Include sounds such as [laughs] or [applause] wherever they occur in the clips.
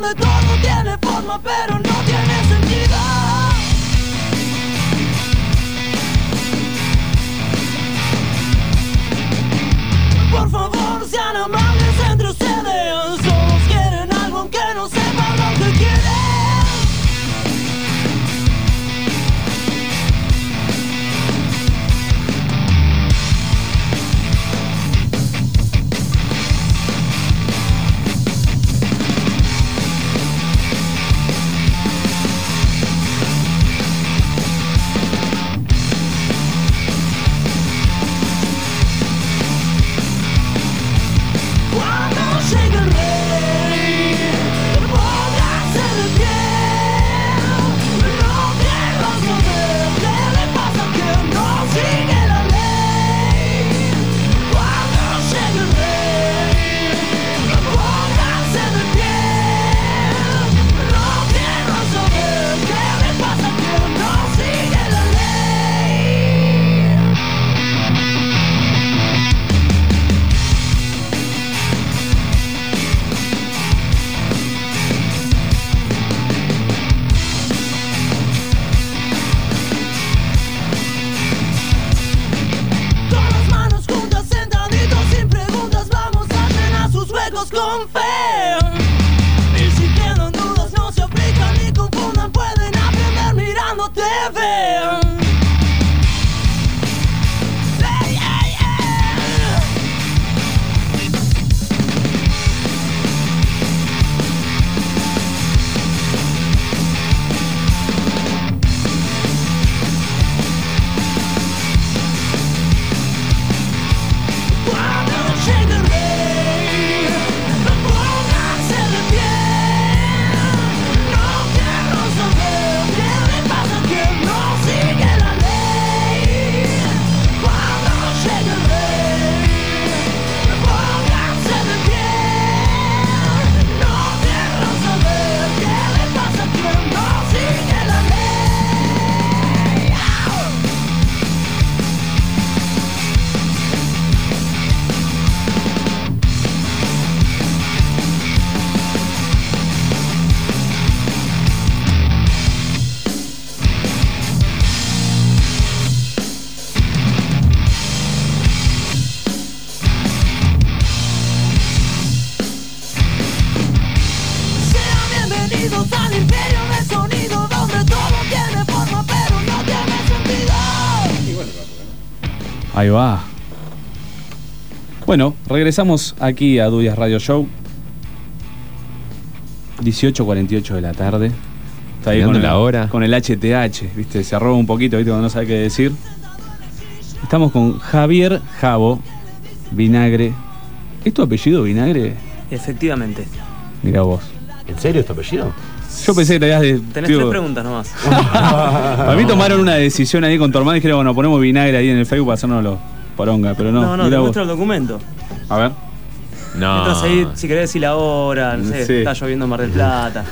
donde todo tiene forma pero no tiene Ahí va. Bueno, regresamos aquí a Duyas Radio Show. 18.48 de la tarde. Está ahí con la el, hora. Con el HTH, ¿viste? Se arroba un poquito, ¿viste? Cuando no sabe qué decir. Estamos con Javier Javo Vinagre. ¿Es tu apellido Vinagre? Efectivamente. Mira vos. ¿En serio es tu apellido? Yo pensé que te habías de. Tenés tío, tres preguntas nomás. [laughs] Para mí tomaron una decisión ahí con tu hermano y dijeron, bueno, ponemos vinagre ahí en el Facebook para hacernos poronga, pero no. No, no, te muestro el documento. A ver. No. Entras ahí, si querés decir la hora, no sé, Sí. está lloviendo en Mar del Plata.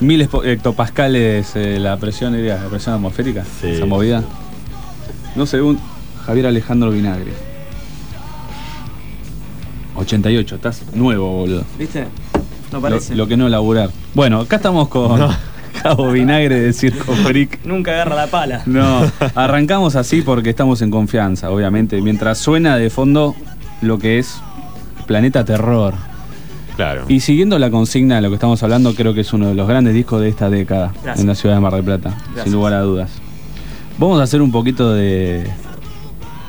Mil hectopascales eh, la presión, diría, la presión atmosférica, Sí. esa movida. No según Javier Alejandro Vinagre. 88, estás nuevo, boludo. ¿Viste? No Lo, parece. lo que no laburar. Bueno, acá estamos con [laughs] Cabo Vinagre de Circo Freak. Nunca agarra la pala. No, arrancamos así porque estamos en confianza, obviamente. Mientras suena de fondo lo que es Planeta Terror. Claro. Y siguiendo la consigna de lo que estamos hablando, creo que es uno de los grandes discos de esta década Gracias. en la ciudad de Mar del Plata, Gracias. sin lugar a dudas. Vamos a hacer un poquito de,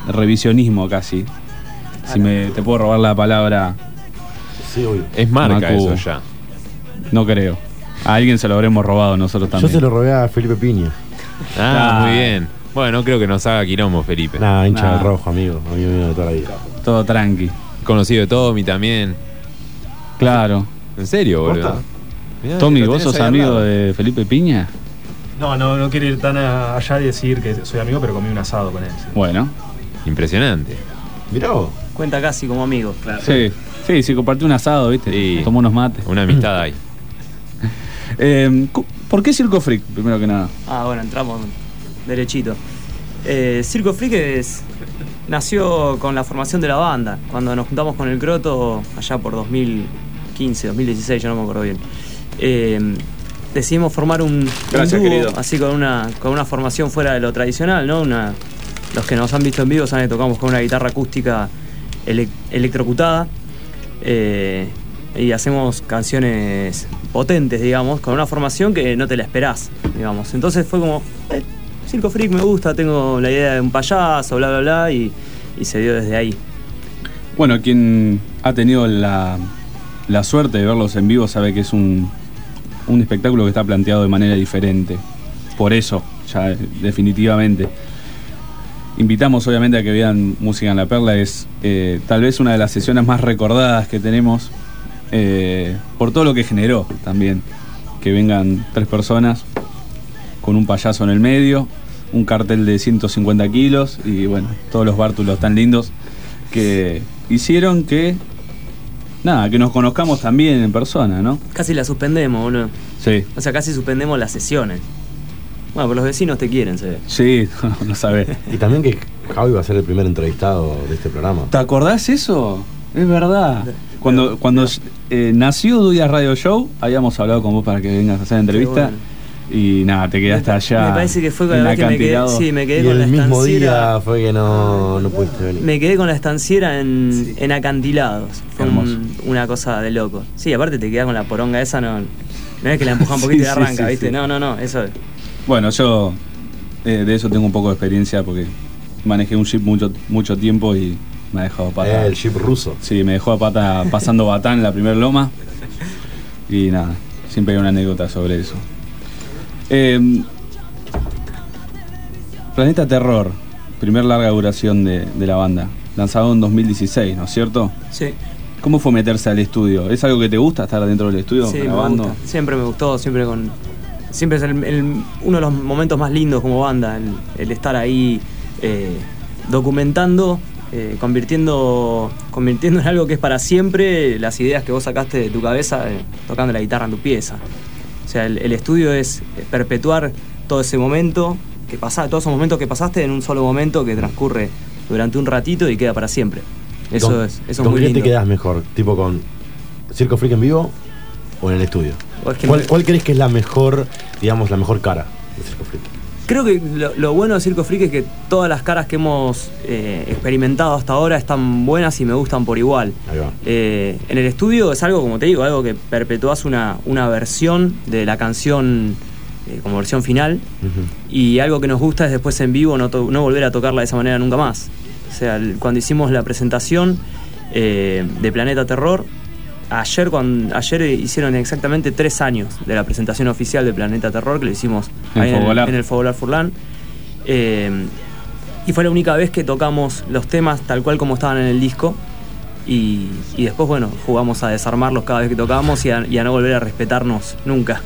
de revisionismo casi. Si me, te puedo robar la palabra, Sí, obvio. Es marca Macu. eso ya. no creo. A alguien se lo habremos robado nosotros Yo también. se lo robé a Felipe Piña. Ah, Ah. muy bien. Bueno, no creo que nos haga quilombo, Felipe. Nah, hincha Nah. del rojo, amigo. Amigo mío de toda la vida. Todo tranqui. Conocido de Tommy también. Claro. ¿En serio, boludo? Tommy, ¿vos sos amigo de Felipe Piña? No, no, no quiero ir tan allá y decir que soy amigo, pero comí un asado con él. sí. Bueno. Impresionante. Mirá vos. Cuenta casi como amigo. Claro. Sí, sí, sí, compartí un asado, ¿viste? Sí. Tomó unos mates. Una amistad ahí. [laughs] Eh, ¿Por qué Circo Freak, primero que nada? Ah, bueno, entramos derechito. Eh, Circo Freak es- nació con la formación de la banda. Cuando nos juntamos con el Croto, allá por 2000, 2015, 2016, yo no me acuerdo bien. Eh, decidimos formar un, un Gracias, dúo, querido. así con una, con una formación fuera de lo tradicional, ¿no? Una, los que nos han visto en vivo saben que tocamos con una guitarra acústica ele- electrocutada. Eh, y hacemos canciones potentes, digamos, con una formación que no te la esperás, digamos. Entonces fue como, eh, Circo Freak me gusta, tengo la idea de un payaso, bla, bla, bla, y, y se dio desde ahí. Bueno, quien ha tenido la, la suerte de verlos en vivo sabe que es un, un espectáculo que está planteado de manera diferente. Por eso, ya definitivamente. Invitamos obviamente a que vean Música en la Perla, es eh, tal vez una de las sesiones más recordadas que tenemos eh, por todo lo que generó también. Que vengan tres personas con un payaso en el medio, un cartel de 150 kilos y bueno, todos los bártulos tan lindos que hicieron que, nada, que nos conozcamos también en persona, ¿no? Casi la suspendemos, boludo. Sí, O sea, casi suspendemos las sesiones. Bueno, pero los vecinos te quieren, se ve. sí, [laughs] no sabés. Y también que Javi va a ser el primer entrevistado de este programa. ¿Te acordás eso? Es verdad. Cuando, cuando eh, nació Duyas Radio Show, habíamos hablado con vos para que vengas a hacer entrevista. bueno. Y nada, te quedaste allá. Me parece que fue con en la vez que me quedé, sí, me quedé Y con la el mismo estanciera. día fue que no, no pudiste venir. Me quedé con la estanciera en, en acantilados. Fue un- una cosa de loco. Sí, aparte te quedás con la poronga esa, no, no es que la empuja un [laughs] poquito Sí, y sí, arranca, sí, ¿viste? sí. No, no, no, eso Bueno, yo eh, de eso tengo un poco de experiencia porque manejé un jeep mucho, mucho tiempo y me ha dejado a pata. Eh, el jeep ruso. Sí, me dejó a pata pasando batán en la primera loma. Y nada, siempre hay una anécdota sobre eso. Eh, Planeta Terror, primer larga duración de, de la banda, lanzado en 2016, ¿no es cierto? Sí, ¿Cómo fue meterse al estudio? ¿Es algo que te gusta estar dentro del estudio sí, me grabando? gusta. Siempre me gustó, siempre con. Siempre es el- el- uno de los momentos más lindos como banda, el, el estar ahí eh, documentando, eh, convirtiendo, convirtiendo en algo que es para siempre las ideas que vos sacaste de tu cabeza eh, tocando la guitarra en tu pieza. O sea, el, estudio es perpetuar todo ese momento que pasa, todos esos momentos que pasaste en un solo momento que transcurre durante un ratito y queda para siempre. Eso ¿Con- es, eso es ¿Con muy qué lindo. te quedas mejor? ¿Tipo con Circo Freak en vivo o en el estudio? ¿Cuál, crees que es la mejor, digamos, la mejor cara de Circo Freak? Creo que lo, lo bueno de Circo Freak es que todas las caras que hemos eh, experimentado hasta ahora están buenas y me gustan por igual. Ahí va. Eh, en el estudio es algo, como te digo, algo que perpetuás una, una versión de la canción eh, como versión final y algo que nos gusta es después en vivo no, to- no volver a tocarla de esa manera nunca más. O sea, el- cuando hicimos la presentación de Planeta Terror, ayer, cuando, ayer hicieron exactamente tres años de la presentación oficial de Planeta Terror, que lo hicimos En ahí en, el- Fogolar. en el Fogolar Furlan. Eh, y fue la única vez que tocamos los temas tal cual como estaban en el disco. Y, y después, bueno, jugamos a desarmarlos cada vez que tocábamos y a, y a no volver a respetarnos nunca.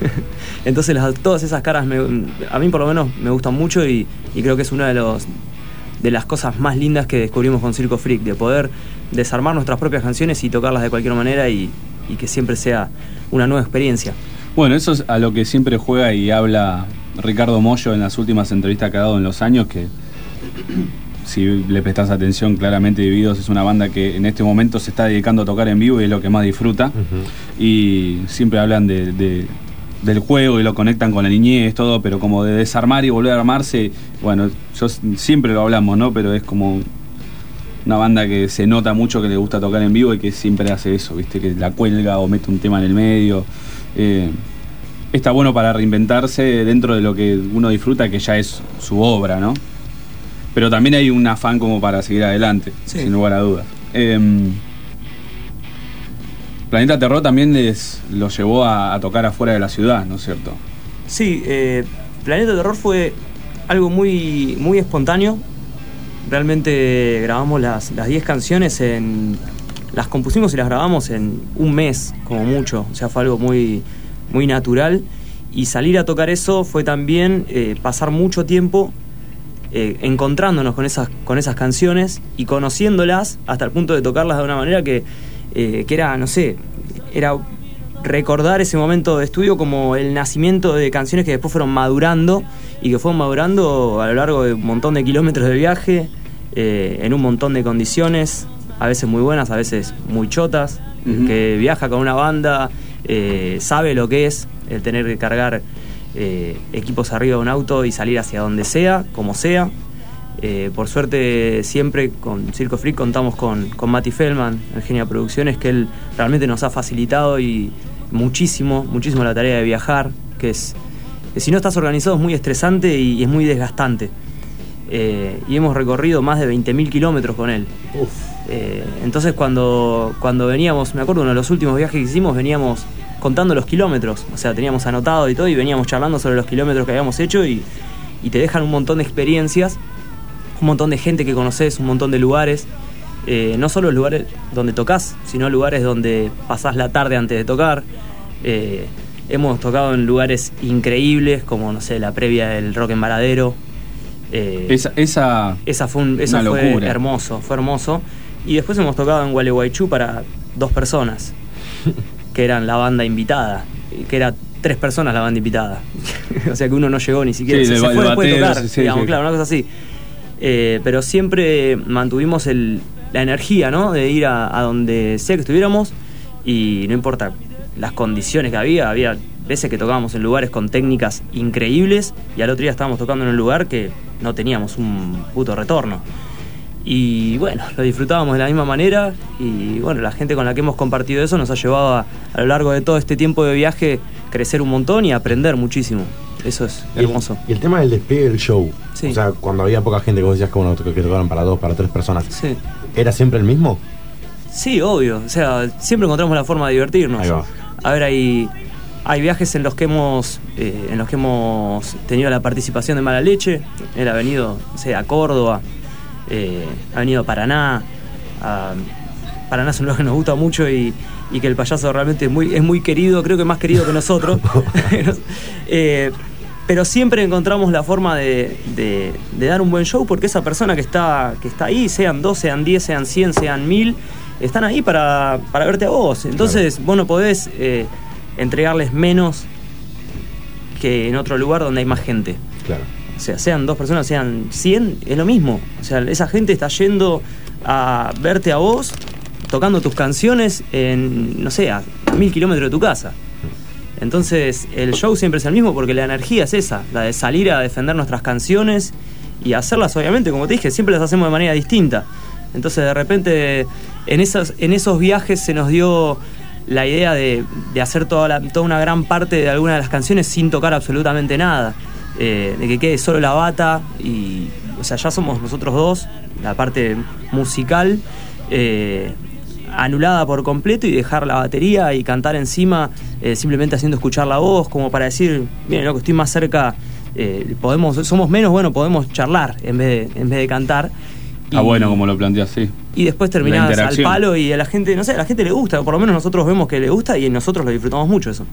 [laughs] Entonces, las- todas esas caras me- a mí, por lo menos, me gustan mucho y, y creo que es una de, los, de las cosas más lindas que descubrimos con Circo Freak, de poder desarmar nuestras propias canciones y tocarlas de cualquier manera y, y que siempre sea una nueva experiencia. Bueno, eso es a lo que siempre juega y habla Ricardo Mollo en las últimas entrevistas que ha dado en los años, que [clears throat] si le prestas atención, claramente Divididos es una banda que en este momento se está dedicando a tocar en vivo y es lo que más disfruta. Y siempre hablan de, de- del juego y lo conectan con la niñez, todo, pero como de desarmar y volver a armarse, bueno, yo siempre lo hablamos, ¿no? Pero es como una banda que se nota mucho que le gusta tocar en vivo y que siempre hace eso, ¿viste? Que la cuelga o mete un tema en el medio. Eh, está bueno para reinventarse dentro de lo que uno disfruta, que ya es su obra, ¿no? Pero también hay un afán como para seguir adelante, Sí. sin lugar a dudas. Em, Planeta Terror también les lo llevó a, a tocar afuera de la ciudad, ¿no es cierto? Sí, eh, Planeta Terror fue algo muy, muy espontáneo. Realmente grabamos las las 10 canciones en. Las compusimos y las grabamos en un mes, como mucho. O sea, fue algo muy, muy natural. Y salir a tocar eso fue también eh, pasar mucho tiempo eh, encontrándonos con esas, con esas canciones y conociéndolas hasta el punto de tocarlas de una manera que, eh, que era, no sé, era recordar ese momento de estudio como el nacimiento de canciones que después fueron madurando y que fueron madurando a lo largo de un montón de kilómetros de viaje, eh, en un montón de condiciones, a veces muy buenas, a veces muy chotas, que viaja con una banda, eh, sabe lo que es el tener que cargar eh, equipos arriba de un auto y salir hacia donde sea, como sea. Eh, por suerte siempre con Circo Freak contamos con, con Mati Feldman, el genio de producciones, que él realmente nos ha facilitado y muchísimo, muchísimo la tarea de viajar, que es, que si no estás organizado es muy estresante y, y es muy desgastante. Eh, y hemos recorrido más de 20.000 kilómetros con él. Uf. Eh, entonces cuando, cuando veníamos, me acuerdo uno de los últimos viajes que hicimos, veníamos contando los kilómetros, o sea, teníamos anotado y todo y veníamos charlando sobre los kilómetros que habíamos hecho y, y te dejan un montón de experiencias, un montón de gente que conoces, un montón de lugares, Eh, no solo lugares donde tocas, sino lugares donde pasás la tarde antes de tocar. Eh, hemos tocado en lugares increíbles como, no sé, la previa del Rock en Varadero. Eh, Esa, esa esa fue un- eso Una fue locura. hermoso, fue hermoso. Y después hemos tocado en Gualeguaychú para dos personas, [laughs] que eran la banda invitada, que era tres personas la banda invitada. [laughs] o sea que uno no llegó ni siquiera, Sí, se, fue después de tocar, sí, digamos, sí. claro, una cosa así. Pero siempre mantuvimos el- la energía, ¿no? De ir a, a donde sea que estuviéramos y no importa las condiciones que había, había veces que tocábamos en lugares con técnicas increíbles y al otro día estábamos tocando en un lugar que no teníamos un puto retorno. Y bueno, lo disfrutábamos de la misma manera y bueno, la gente con la que hemos compartido eso nos ha llevado a, a lo largo de todo este tiempo de viaje crecer un montón y aprender muchísimo. Eso es Y el- hermoso. Y el tema del despegue del show. Sí. O sea, cuando había poca gente, que vos decías que, bueno, que tocaron para dos, para tres personas. Sí. ¿Era siempre el mismo? Sí, obvio. O sea, siempre encontramos la forma de divertirnos. Ahí va. A ver, hay, hay viajes en los que hemos eh, en los que hemos tenido la participación de Mala Leche. Él ha venido, no sé, a Córdoba, eh, ha venido a Paraná. a- Paraná es un lugar que nos gusta mucho y, y que el payaso realmente es muy, es muy querido, creo que más querido que nosotros. [laughs] [laughs] Eh, pero siempre encontramos la forma de, de- de dar un buen show porque esa persona que está, que está ahí, sean dos, sean 10, sean 100, sean 1000, están ahí para, para verte a vos. Entonces vos no podés eh, entregarles menos que en otro lugar donde hay más gente. Claro. O sea, sean dos personas, sean 100, es lo mismo. O sea, esa gente está yendo a verte a vos tocando tus canciones en, no sé, a, a mil kilómetros de tu casa. Entonces, el show siempre es el mismo porque la energía es esa, la de salir a defender nuestras canciones y hacerlas, obviamente, como te dije, siempre las hacemos de manera distinta. Entonces, de repente, en, esas, en esos viajes se nos dio la idea de, hacer toda, toda una gran parte de alguna de las canciones sin tocar absolutamente nada. Eh, de que quede solo la bata y, o sea, ya somos nosotros dos, la parte musical. eh, anulada por completo y dejar la batería y cantar encima eh, simplemente haciendo escuchar la voz como para decir, miren loco, estoy más cerca, eh, podemos, somos menos, bueno, podemos charlar en vez de, en vez de cantar. Ah, bueno, como lo planteas, sí. Y después terminás al palo y a la gente, no sé, a la gente le gusta, por lo menos nosotros vemos que le gusta y nosotros lo disfrutamos mucho eso.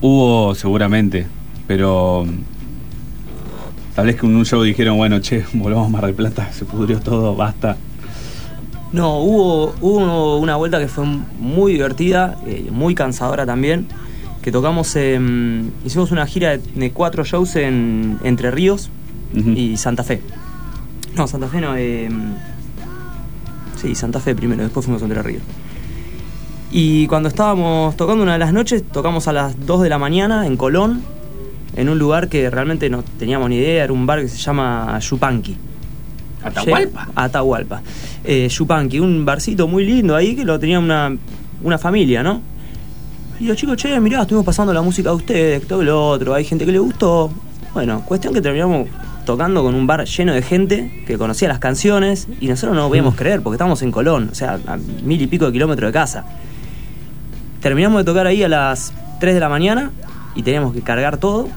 Hubo seguramente, pero mm, tal vez que en un show dijeron, bueno, che, [laughs] volvamos a Mar del Plata, se pudrió todo, basta. No, hubo, hubo una vuelta que fue muy divertida, eh, muy cansadora también, que tocamos, en- hicimos una gira de, de cuatro shows en Entre Ríos y Santa Fe. No, Santa Fe no, eh, sí, Santa Fe primero, después fuimos a Entre Ríos. Y cuando estábamos tocando una de las noches, tocamos a las 2 de la mañana en Colón, en un lugar que realmente no teníamos ni idea, era un bar que se llama Yupanqui. ¿Atahualpa? Atahualpa. Eh, Yupanqui, un barcito muy lindo ahí que lo tenía una, una familia, ¿no? Y los chicos, che, mirá, estuvimos pasando la música a ustedes, todo lo otro, hay gente que le gustó. Bueno, cuestión que terminamos tocando con un bar lleno de gente que conocía las canciones y nosotros no podíamos creer porque estábamos en Colón, o sea, a mil y pico de kilómetros de casa. Terminamos de tocar ahí a las 3 de la mañana y teníamos que cargar todo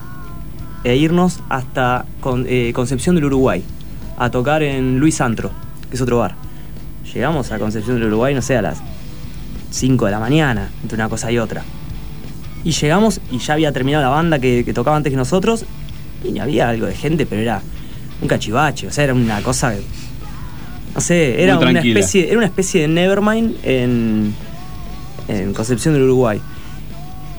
e irnos hasta eh, Concepción del Uruguay a tocar en Luis Antro, que es otro bar. Llegamos a Concepción del Uruguay, no sé, a las 5 de la mañana, entre una cosa y otra. Y llegamos y ya había terminado la banda que, que tocaba antes que nosotros y había algo de gente, pero era un cachivache, o sea, era una cosa que- no sé, era una especie, era una especie de Nevermind en, en Concepción del Uruguay.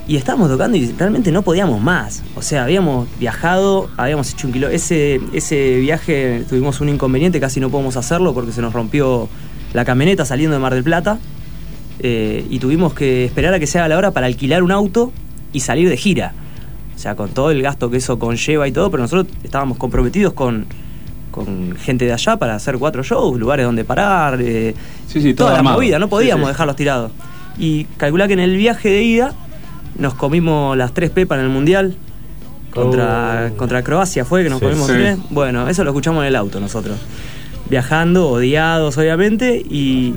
Y estábamos tocando y realmente no podíamos más. O sea, habíamos viajado, habíamos hecho un kilo. Ese, ese viaje tuvimos un inconveniente, casi no podemos hacerlo porque se nos rompió la camioneta saliendo de Mar del Plata. eh, y tuvimos que esperar a que se haga la hora para alquilar un auto y salir de gira. O sea, con todo el gasto que eso conlleva y todo, pero nosotros estábamos comprometidos con, con gente de allá para hacer cuatro shows, lugares donde parar, eh, Sí, sí, toda la armado. movida, no podíamos Sí, dejarlos tirados. Y calculá que en el viaje de ida nos comimos las tres pepas en el Mundial. Contra, Oh. contra Croacia fue que nos Sí, comimos sí. tres. Bueno, eso lo escuchamos en el auto nosotros. Viajando, odiados obviamente, y,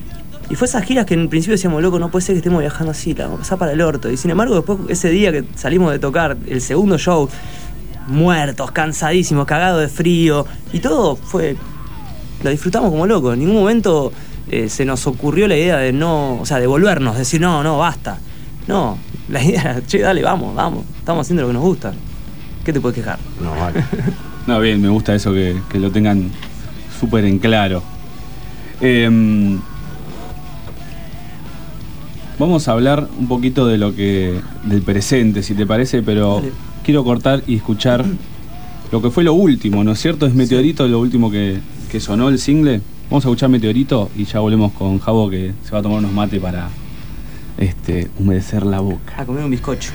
y fue esas giras que en principio decíamos, loco, no puede ser que estemos viajando así, la vamos a pasar para el orto. Y sin embargo, después ese día que salimos de tocar el segundo show, muertos, cansadísimos, cagados de frío, y todo fue lo disfrutamos como locos. En ningún momento eh, se nos ocurrió la idea de no, o sea, de volvernos, decir, no, no, basta. No, la idea era, [laughs] che, dale, vamos, vamos, estamos haciendo lo que nos gusta. ¿Qué te puedes quejar? No, vale. [laughs] No, bien, me gusta eso que, que lo tengan súper en claro. Em, vamos a hablar un poquito de lo que. del presente, si te parece, pero Dale. quiero cortar y escuchar lo que fue lo último, ¿no es cierto? Es Meteorito lo último que, que sonó el single. Vamos a escuchar Meteorito y ya volvemos con Javo que se va a tomar unos mates para este, humedecer la boca. A comer un bizcocho.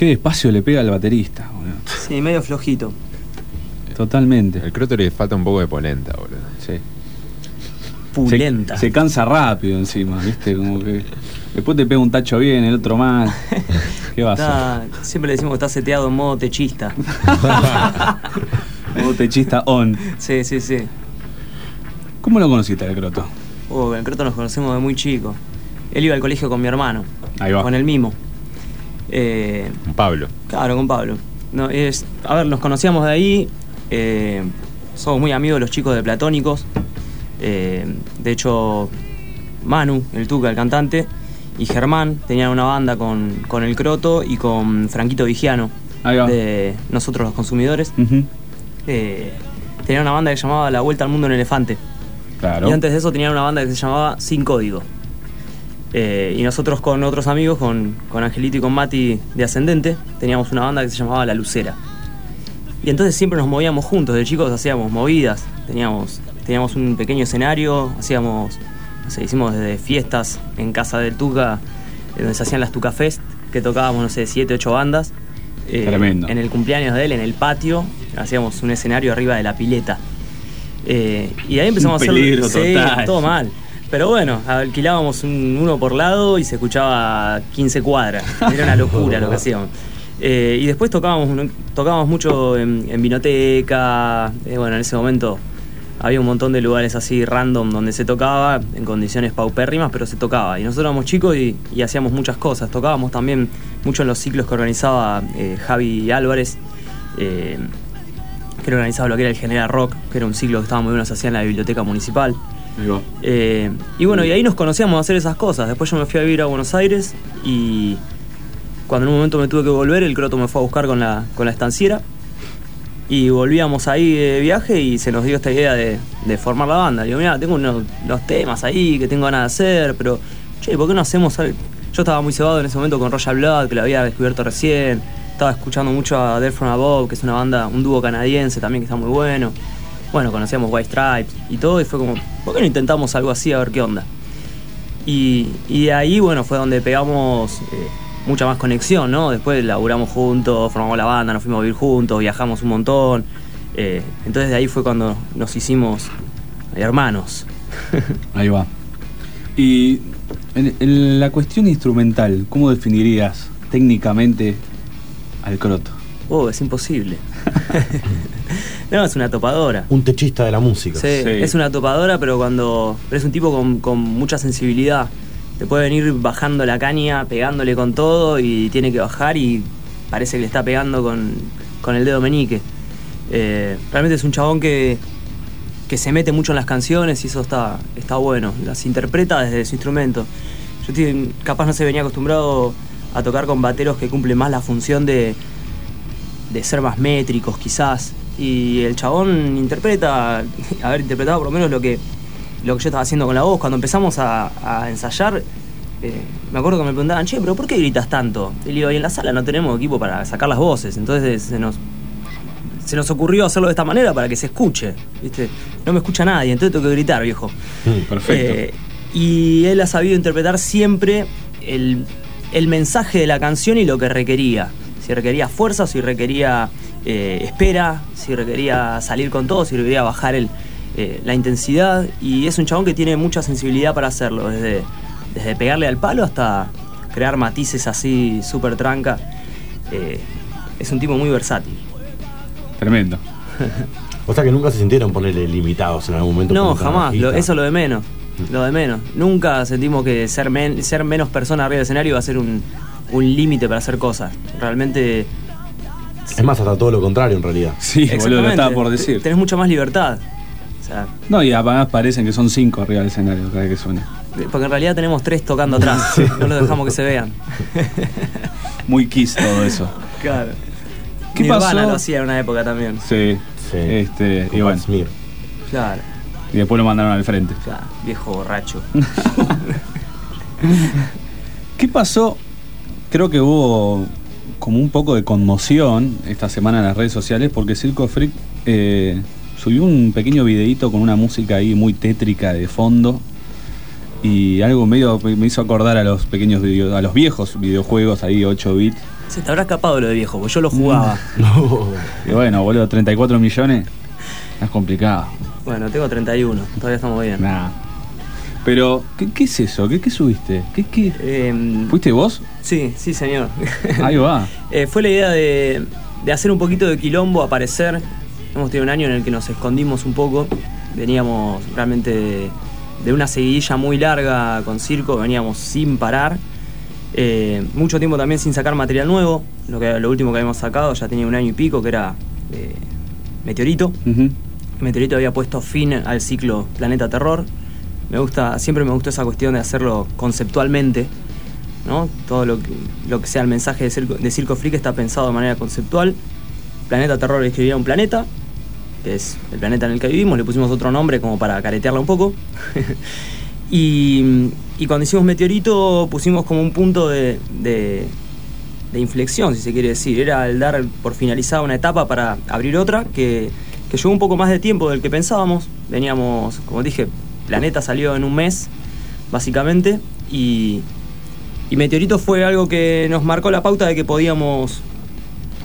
Qué despacio le pega al baterista, boludo. Sí, medio flojito. Totalmente. El croto le falta un poco de polenta, boludo. Sí. Pulenta. Se, se cansa rápido encima, ¿viste? Como que. Después te pega un tacho bien, el otro mal. [laughs] ¿Qué va a siempre le decimos que está seteado en modo techista. [laughs] Modo techista on. Sí, sí, sí. ¿Cómo lo conociste al croto? Oh, en Croto nos conocemos de muy chico. Él iba al colegio con mi hermano. Ahí va. Con el mimo. Eh, Un Pablo. claro, con Pablo. No, es, a ver, nos conocíamos de ahí. eh, somos muy amigos de los chicos de Platónicos. Eh, de hecho, Manu, el Tuca, el cantante, y Germán tenían una banda con, con el Croto y con Franquito Vigiano. De nosotros los consumidores. Eh, tenían una banda que se llamaba La Vuelta al Mundo en Elefante. Claro. Y antes de eso tenían una banda que se llamaba Sin Código. Eh, y nosotros con otros amigos, con, con Angelito y con Mati de Ascendente, teníamos una banda que se llamaba La Lucera. Y entonces siempre nos movíamos juntos, de chicos hacíamos movidas, teníamos, teníamos un pequeño escenario, hacíamos, no sé, hicimos desde fiestas en casa del Tuca, eh, donde se hacían las Tuca Fest, que tocábamos, no sé, siete, ocho bandas. Eh, Tremendo. En el cumpleaños de él, en el patio, hacíamos un escenario arriba de la pileta. Eh, y ahí empezamos Un a hacer. sí, todo mal. Pero bueno, alquilábamos un, uno por lado y se escuchaba 15 cuadras. Era una locura lo que hacíamos. Eh, y después tocábamos, tocábamos mucho en, en vinoteca. eh, bueno, en ese momento había un montón de lugares así random donde se tocaba, en condiciones paupérrimas, pero se tocaba. Y nosotros éramos chicos y, hacíamos muchas cosas. Tocábamos también mucho en los ciclos que organizaba eh, Javi Álvarez. que organizaba lo que era el General Rock, que era un ciclo que estaba muy bueno, se hacía en la biblioteca municipal. Eh, y bueno, y ahí nos conocíamos a hacer esas cosas. Después yo me fui a vivir a Buenos Aires y cuando en un momento me tuve que volver, el croto me fue a buscar con la, con la estanciera. Y volvíamos ahí de viaje y se nos dio esta idea de, de formar la banda. Digo, mira, tengo unos, los temas ahí que tengo ganas de hacer, pero, che, ¿por qué no hacemos algo? Yo estaba muy cebado en ese momento con Royal Blood, que lo había descubierto recién. Estaba escuchando mucho a Death From Above, que es una banda, un dúo canadiense también que está muy bueno. Bueno, conocíamos White Stripes y todo, y fue como, ¿por qué no intentamos algo así a ver qué onda? Y, y de ahí, bueno, fue donde pegamos eh, mucha más conexión, ¿no? Después laburamos juntos, formamos la banda, nos fuimos a vivir juntos, viajamos un montón. Eh, entonces de ahí fue cuando nos hicimos hermanos. [laughs] Ahí va. Y en, en la cuestión instrumental, ¿cómo definirías técnicamente al croto? Oh, es imposible. [laughs] no, es una topadora. Un techista de la música. Sí, Sí. es una topadora, pero cuando. Pero es un tipo con, con mucha sensibilidad. Te puede venir bajando la caña, pegándole con todo y tiene que bajar y parece que le está pegando con, con el dedo meñique. Eh, realmente es un chabón que, que se mete mucho en las canciones y eso está, está bueno. Las interpreta desde su instrumento. Yo estoy- capaz no se venía acostumbrado a tocar con bateros que cumplen más la función de, de ser más métricos quizás. Y el chabón interpreta, [laughs] haber interpretado por lo menos lo que, lo que yo estaba haciendo con la voz. Cuando empezamos a, a ensayar, eh, me acuerdo que me preguntaban, che, pero ¿por qué gritas tanto? Y le digo, y en la sala no tenemos equipo para sacar las voces. Entonces se nos, se nos ocurrió hacerlo de esta manera para que se escuche. ¿viste? No me escucha nadie, entonces tengo que gritar, viejo. Mm. Perfecto. Eh, y él ha sabido interpretar siempre el, el mensaje de la canción y lo que requería. Si requería fuerza, si requería eh, espera, si requería salir con todo, si requería bajar el, eh, la intensidad. Y es un chabón que tiene mucha sensibilidad para hacerlo, desde, desde pegarle al palo hasta crear matices así súper tranca. Eh, es un tipo muy versátil. Tremendo. [laughs] O sea que nunca se sintieron ponerle limitados en algún momento. No, jamás. Lo- eso lo de menos. Lo de menos. Nunca sentimos que ser, men- ser menos persona arriba del escenario va a ser un, un límite para hacer cosas. Realmente. Es más, hasta todo lo contrario en realidad. Sí, boludo, lo estaba por decir. Tenés mucha más libertad. O sea, No, y además parecen que son cinco arriba del escenario cada vez que suena. porque en realidad tenemos tres tocando atrás. No los dejamos que se vean. [laughs] Muy kiss todo eso. Claro. ¿Qué Nirvana pasó? lo hacía en una época también. Sí. Sí. Este, y bueno. Claro. y después lo mandaron al frente. Claro. Viejo borracho. [laughs] ¿Qué pasó? Creo que hubo como un poco de conmoción esta semana en las redes sociales porque Circo Freak eh, subió un pequeño videíto con una música ahí muy tétrica de fondo y algo medio me hizo acordar a los pequeños video- a los viejos videojuegos ahí 8 bits Se te habrá escapado lo de viejo, porque yo lo jugaba. [laughs] No. Y bueno, boludo, 34 millones. Es complicado. Bueno, tengo 31, todavía estamos bien. Nah. Pero, ¿qué, qué es eso? ¿Qué, qué subiste? ¿Qué, qué? Em, ¿Fuiste vos? sí, sí, señor. [laughs] Ahí va. Eh, fue la idea de, de hacer un poquito de quilombo, aparecer. Hemos tenido un año en el que nos escondimos un poco. Veníamos realmente de, de una seguidilla muy larga con circo, veníamos sin parar. Eh, mucho tiempo también sin sacar material nuevo. Lo, que, lo último que habíamos sacado ya tenía un año y pico, que era eh, Meteorito. Meteorito había puesto fin al ciclo Planeta Terror. Me gusta, siempre me gustó esa cuestión de hacerlo conceptualmente. ¿no? Todo lo que, lo que sea el mensaje de Circo, de Circo Freak está pensado de manera conceptual. Planeta Terror escribía un planeta, que es el planeta en el que vivimos, le pusimos otro nombre como para caretearla un poco. [laughs] y, cuando hicimos Meteorito pusimos como un punto de, de- de inflexión, si se quiere decir. Era el dar por finalizada una etapa para abrir otra que, que llevó un poco más de tiempo del que pensábamos. Veníamos, como dije, Planeta salió en un mes, básicamente, y, y Meteorito fue algo que nos marcó la pauta de que podíamos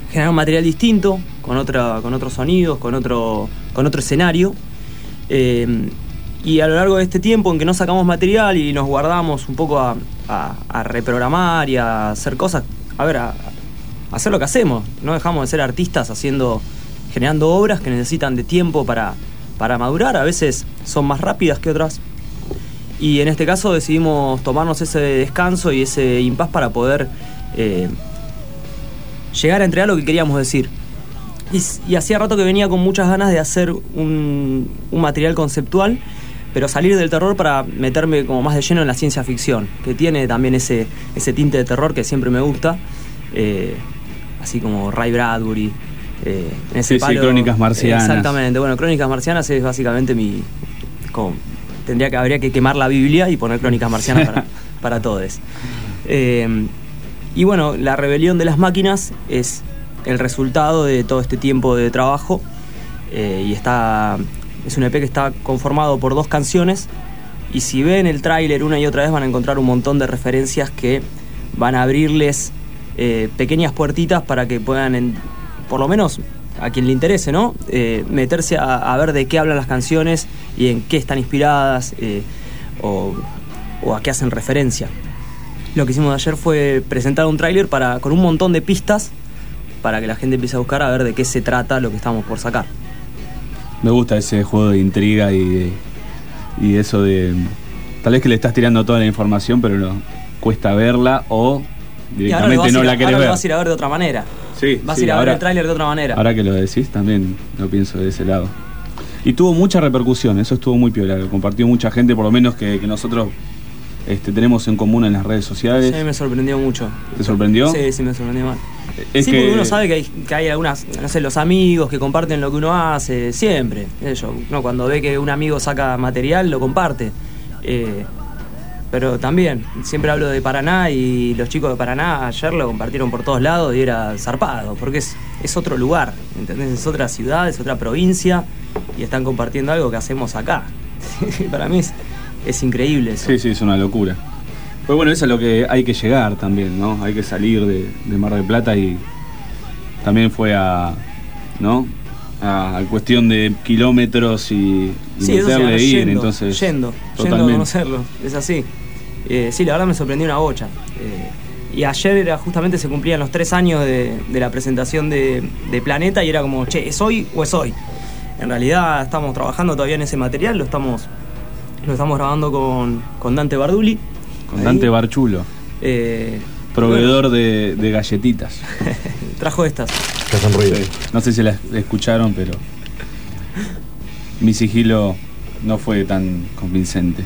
generar un material distinto, con, otra, con otros sonidos, con otro, con otro escenario. Eh, y a lo largo de este tiempo en que no sacamos material y nos guardamos un poco a, reprogramar y a hacer cosas, a ver, a hacer lo que hacemos. No dejamos de ser artistas haciendo, generando obras que necesitan de tiempo para, para madurar. A veces son más rápidas que otras. Y en este caso decidimos tomarnos ese descanso y ese impas para poder eh, llegar a entregar lo que queríamos decir. Y, hacía rato que venía con muchas ganas de hacer un, un material conceptual, pero salir del terror para meterme como más de lleno en la ciencia ficción, que tiene también ese, ese tinte de terror que siempre me gusta, eh, así como Ray Bradbury. Eh, en ese Sí, sí, Crónicas Marcianas. Exactamente, bueno, Crónicas Marcianas es básicamente mi... como- tendría que, habría que quemar la Biblia y poner Crónicas Marcianas para, [laughs] para todos. Eh, y bueno, la rebelión de las máquinas es el resultado de todo este tiempo de trabajo eh, y está es un EP que está conformado por dos canciones y si ven el tráiler una y otra vez van a encontrar un montón de referencias que van a abrirles eh, pequeñas puertitas para que puedan, en- por lo menos a quien le interese, ¿no? Eh, meterse a, a ver de qué hablan las canciones y en qué están inspiradas eh, o, o a qué hacen referencia. Lo que hicimos ayer fue presentar un tráiler con un montón de pistas para que la gente empiece a buscar a ver de qué se trata lo que estamos por sacar. Me gusta ese juego de intriga y, de- y eso de. Tal vez que le estás tirando toda la información, pero no, cuesta verla o ahora directamente no la querés ahora ver. lo vas a ir a ver de otra manera. Sí, Vas sí, a ir a ahora- ver el tráiler de otra manera. Ahora que lo decís, también lo pienso de ese lado. Y tuvo mucha repercusión, eso estuvo muy piola. Lo compartió mucha gente, por lo menos que, que nosotros este, tenemos en común en las redes sociales. Sí, me sorprendió mucho. ¿Te sorprendió? Sí, sí, me sorprendió mal. Es sí, que- porque uno sabe que hay, que hay algunas, no sé, los amigos que comparten lo que uno hace, siempre. Eso, uno cuando ve que un amigo saca material, lo comparte. Eh, pero también, siempre hablo de Paraná y los chicos de Paraná ayer lo compartieron por todos lados y era zarpado, porque es, es otro lugar, ¿entendés? Es otra ciudad, es otra provincia y están compartiendo algo que hacemos acá. [laughs] Para mí es, es increíble eso. Sí, sí, es una locura. Pues bueno, eso es lo que hay que llegar también, ¿no? Hay que salir de, de Mar del Plata y también fue a, ¿no? A, a cuestión de kilómetros y, y Sí, meterle ir, entonces. yendo, yendo a totalmente. conocerlo, es así. Eh, sí, la verdad me sorprendió una bocha. Eh, y ayer era justamente se cumplían los tres años de, de la presentación de, de Planeta y era como, che, ¿es hoy o es hoy? En realidad estamos trabajando todavía en ese material, lo estamos, lo estamos grabando con, con Dante Barduli. Con. Dante Barchulo, Eh, proveedor de, de galletitas. [laughs] trajo estas. Que hacen ruido. No sé si las escucharon, pero mi sigilo no fue tan convincente.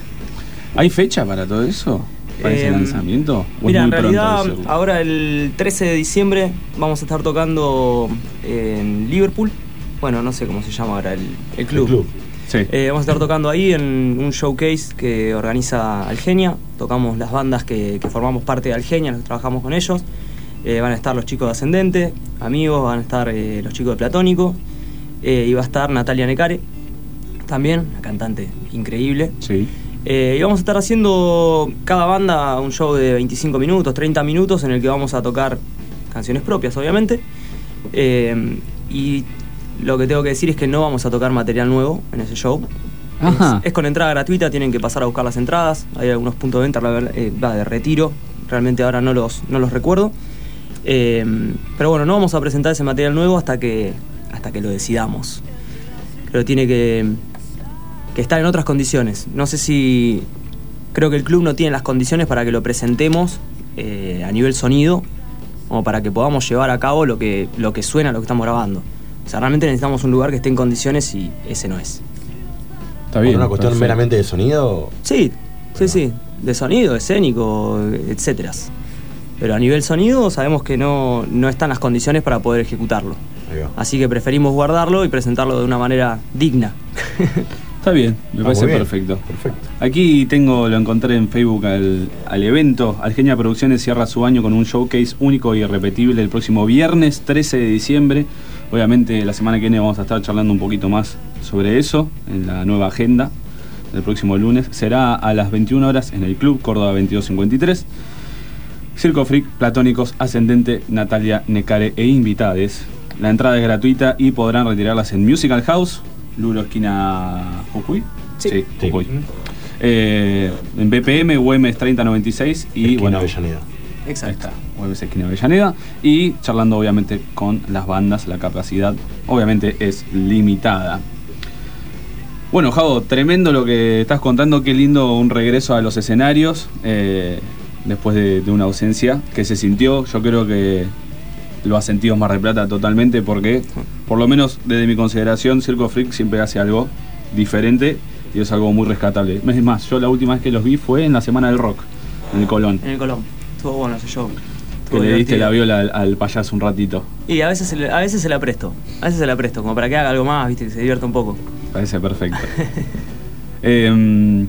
¿Hay fecha para todo eso? ¿Para ese Eh, lanzamiento? ¿O es Mira, en muy pronto realidad ahora el 13 de diciembre vamos a estar tocando en Liverpool. Bueno, no sé cómo se llama ahora el, el club. El club. Sí. Eh, vamos a estar tocando ahí en un showcase que organiza Algenia. Tocamos las bandas que, que formamos parte de Algenia, que trabajamos con ellos. Eh, van a estar los chicos de Ascendente, amigos, van a estar eh, los chicos de Platónico. y va a estar Natalia Necare, también, una cantante increíble. sí. Y vamos a estar haciendo cada banda un show de 25 minutos, 30 minutos, en el que vamos a tocar canciones propias, obviamente. Y lo que tengo que decir es que no vamos a tocar material nuevo en ese show. Ajá. Es, es con entrada gratuita, tienen que pasar a buscar las entradas. Hay algunos puntos de venta eh, va, de retiro. Realmente ahora no los, no los recuerdo. Eh, pero bueno, no vamos a presentar ese material nuevo hasta que, hasta que lo decidamos. Creo que tiene que, que estar en otras condiciones. No sé si. Creo que el club no tiene las condiciones para que lo presentemos eh, a nivel sonido, como para que podamos llevar a cabo lo que, lo que suena, lo que estamos grabando. O sea, realmente necesitamos un lugar que esté en condiciones y ese no es. Está ¿Por bien. una cuestión perfecto. meramente de sonido? Sí, sí, sí. De sonido, escénico, etcétera. Pero a nivel sonido sabemos que no, no están las condiciones para poder ejecutarlo. Así que preferimos guardarlo y presentarlo de una manera digna. [laughs] Está bien, me Ah, parece bien. perfecto. Perfecto. Aquí tengo, lo encontré en Facebook al, al evento. Algenia Producciones cierra su año con un showcase único y irrepetible el próximo viernes 13 de diciembre. Obviamente la semana que viene vamos a estar charlando un poquito más sobre eso en la nueva agenda del próximo lunes. Será a las 21 horas en el Club Córdoba 2253. Circo Freak, Platónicos, Ascendente, Natalia, Necare e invitades. La entrada es gratuita y podrán retirarlas en Musical House, Lulo Esquina Jujuy. Sí. Sí. Jujuy. Eh, en BPM, UMS 3096 y Esquina bueno, Avellaneda. Ahí está, Esquina Avellaneda. Y charlando obviamente con las bandas, la capacidad obviamente es limitada. Bueno, Javo, tremendo lo que estás contando, qué lindo un regreso a los escenarios eh, después de, de una ausencia que se sintió. Yo creo que lo ha sentido Mar del Plata totalmente porque, por lo menos desde mi consideración, Circo Freak siempre hace algo diferente y es algo muy rescatable. Es más, yo la última vez que los vi fue en la Semana del Rock, en el Colón, En el Colón. Estuvo bueno ese show. que le diste la viola al, al payaso un ratito. Y a veces, a veces se la presto. A veces se la presto, como para que haga algo más, viste, que se divierta un poco. Parece perfecto. [laughs] Em,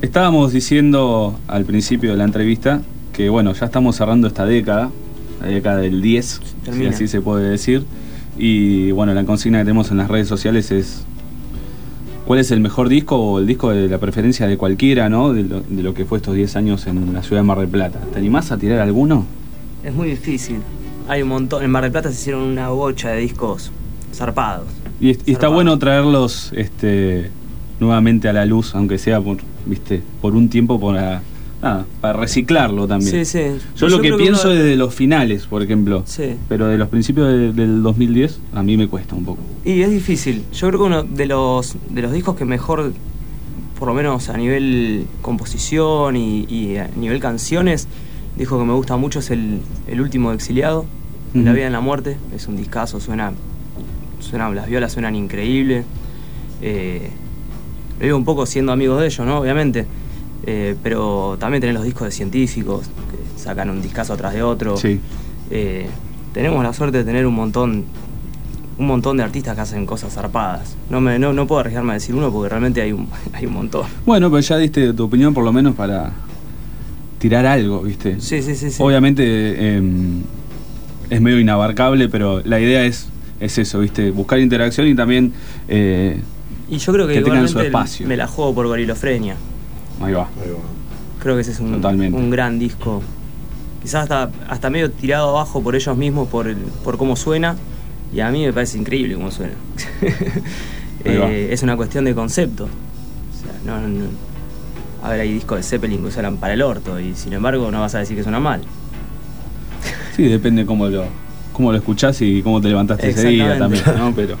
estábamos diciendo al principio de la entrevista que, bueno, ya estamos cerrando esta década, la década del 10, si así se puede decir. Y, bueno, la consigna que tenemos en las redes sociales es cuál es el mejor disco o el disco de la preferencia de cualquiera, ¿no? De lo, de lo que fue estos 10 años en la ciudad de Mar del Plata. ¿Te animás a tirar alguno? Es muy difícil. Hay un montón. En Mar del Plata se hicieron una bocha de discos zarpados. Y, es- y está bueno traerlos este, nuevamente a la luz, aunque sea por, viste, por un tiempo para, nada, para reciclarlo también. Sí, sí. Yo, lo que pienso uno- es de los finales, por ejemplo. Sí. Pero de los principios de- del 2010, a mí me cuesta un poco. Y es difícil. Yo creo que uno de los, de los discos que mejor, por lo menos a nivel composición y, y a nivel canciones, dijo que me gusta mucho es el, el último de Exiliado, La vida en la muerte. Es un discazo, suena, suena las violas suenan increíble. Eh, lo digo un poco siendo amigos de ellos, ¿no? Obviamente. Eh, pero también tenés los discos de científicos que sacan un discazo atrás de otro. Sí. Eh, tenemos la suerte de tener un montón un montón de artistas que hacen cosas zarpadas. No, me, no, no puedo arriesgarme a decir uno porque realmente hay un, [laughs] hay un montón. Bueno, pero ya diste tu opinión por lo menos para tirar algo, ¿viste? Sí, sí, sí. sí. Obviamente eh, es medio inabarcable, pero la idea es, es eso, ¿viste? Buscar interacción y también... eh, y yo creo que, que tengan su igualmente espacio. me la juego por Gorilofrenia. Ahí va. Ahí va. Creo que ese es un, Totalmente. un gran disco. Quizás hasta, hasta medio tirado abajo por ellos mismos, por, el, por cómo suena. Y a mí me parece increíble cómo suena. [laughs] Eh, es una cuestión de concepto. O sea, no- no- a ver, hay discos de Zeppelin que suenan para el orto y sin embargo no vas a decir que suena mal. Sí, depende cómo lo, cómo lo escuchás y cómo te levantaste ese día también. ¿no? Pero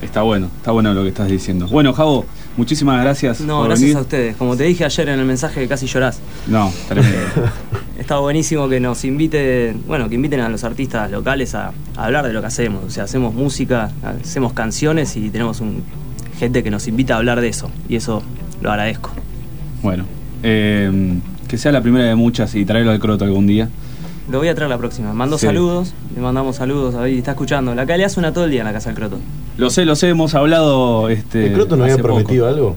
está bueno, está bueno lo que estás diciendo. Bueno, Javo, muchísimas gracias No, por gracias venir. a ustedes. Como te dije ayer en el mensaje que casi llorás. No, tremendo. [laughs] Está buenísimo que nos inviten, bueno, que inviten a los artistas locales a, a hablar de lo que hacemos. O sea, hacemos música, hacemos canciones y tenemos un, gente que nos invita a hablar de eso. Y eso lo agradezco. bueno, eh, que sea la primera de muchas y traerlo al croto algún día. Lo voy a traer la próxima. Mando Sí. saludos, le mandamos saludos a David, está escuchando. La calidad suena todo el día en la casa del Croto. Lo sé, lo sé, hemos hablado. Este, ¿El Croto no había poco. prometido algo?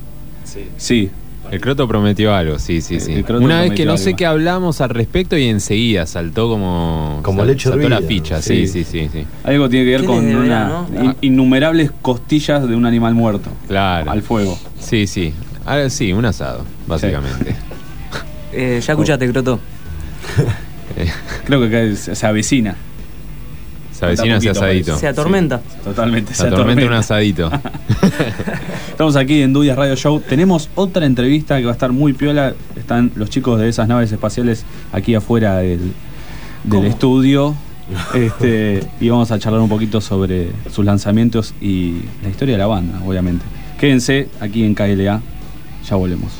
Sí, El Croto prometió algo, sí, sí, sí. Una vez que no sé qué hablamos al respecto y enseguida saltó como. Como sal- leche saltó la ficha, sí, Sí. sí, sí, sí. algo tiene que ver ¿Qué con una, no? in- innumerables costillas de un animal muerto. Claro. Al fuego. Sí, sí. Ah, sí, un asado, básicamente. Eh, ya escuchaste, Croto. [laughs] Eh, Creo que acá se, se avecina. se avecina ese asadito. Se atormenta. Totalmente. Se atormenta un asadito. [laughs] Estamos aquí en Duyas Radio Show. Tenemos otra entrevista que va a estar muy piola. Están los chicos de esas naves espaciales aquí afuera del, del estudio. Este, y vamos a charlar un poquito sobre sus lanzamientos y la historia de la banda, obviamente. Quédense aquí en KLA. Ya volvemos.